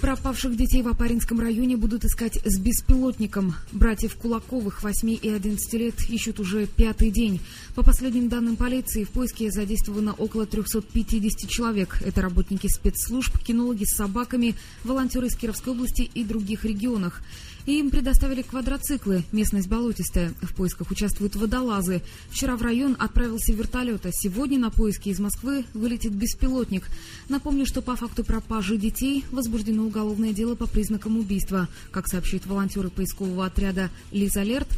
Пропавших детей в Апаринском районе будут искать с беспилотником. Братьев Кулаковых, 8 и 11 лет, ищут уже пятый день. По последним данным полиции, в поиске задействовано около 350 человек. Это работники спецслужб, кинологи с собаками, волонтеры из Кировской области и других регионах. Им предоставили квадроциклы. Местность болотистая. В поисках участвуют водолазы. Вчера в район отправился вертолет, а сегодня на поиски из Москвы вылетит беспилотник. Напомню, что по факту пропажи детей возбуждено уголовное дело по признакам убийства. Как сообщают волонтеры поискового отряда «Лиз Алерт»,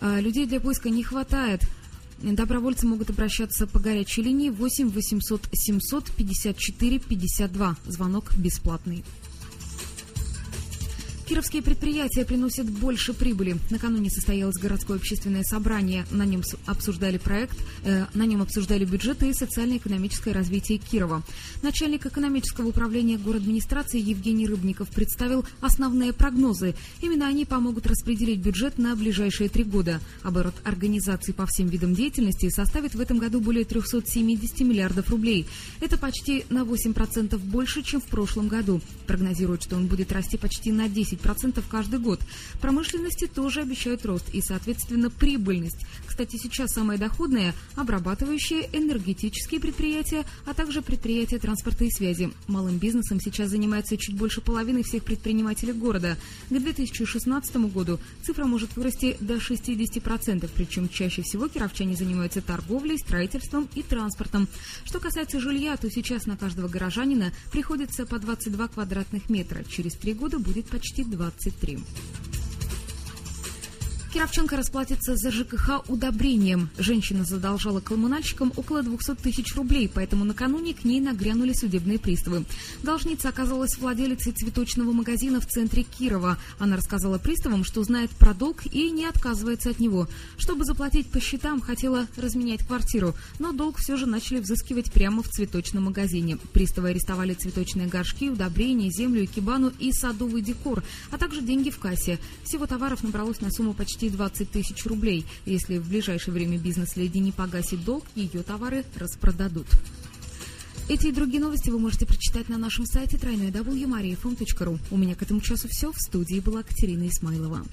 людей для поиска не хватает. Добровольцы могут обращаться по горячей линии 8 800 700 54 52. Звонок бесплатный. Кировские предприятия приносят больше прибыли. Накануне состоялось городское общественное собрание. На нем обсуждали проект, э, на нем обсуждали бюджеты и социально-экономическое развитие Кирова. Начальник экономического управления администрации Евгений Рыбников представил основные прогнозы. Именно они помогут распределить бюджет на ближайшие три года. Оборот организаций по всем видам деятельности составит в этом году более 370 миллиардов рублей. Это почти на 8% больше, чем в прошлом году. Прогнозируют, что он будет расти почти на 10 10% каждый год. Промышленности тоже обещают рост и, соответственно, прибыльность. Кстати, сейчас самое доходное – обрабатывающие энергетические предприятия, а также предприятия транспорта и связи. Малым бизнесом сейчас занимается чуть больше половины всех предпринимателей города. К 2016 году цифра может вырасти до 60%, причем чаще всего кировчане занимаются торговлей, строительством и транспортом. Что касается жилья, то сейчас на каждого горожанина приходится по 22 квадратных метра. Через три года будет почти 23. Кировченко расплатится за ЖКХ удобрением. Женщина задолжала коммунальщикам около 200 тысяч рублей, поэтому накануне к ней нагрянули судебные приставы. Должница оказалась владелицей цветочного магазина в центре Кирова. Она рассказала приставам, что знает про долг и не отказывается от него. Чтобы заплатить по счетам, хотела разменять квартиру, но долг все же начали взыскивать прямо в цветочном магазине. Приставы арестовали цветочные горшки, удобрения, землю, экибану и садовый декор, а также деньги в кассе. Всего товаров набралось на сумму почти почти 20 тысяч рублей. Если в ближайшее время бизнес-леди не погасит долг, ее товары распродадут. Эти и другие новости вы можете прочитать на нашем сайте www.mariafm.ru. У меня к этому часу все. В студии была Катерина Исмайлова.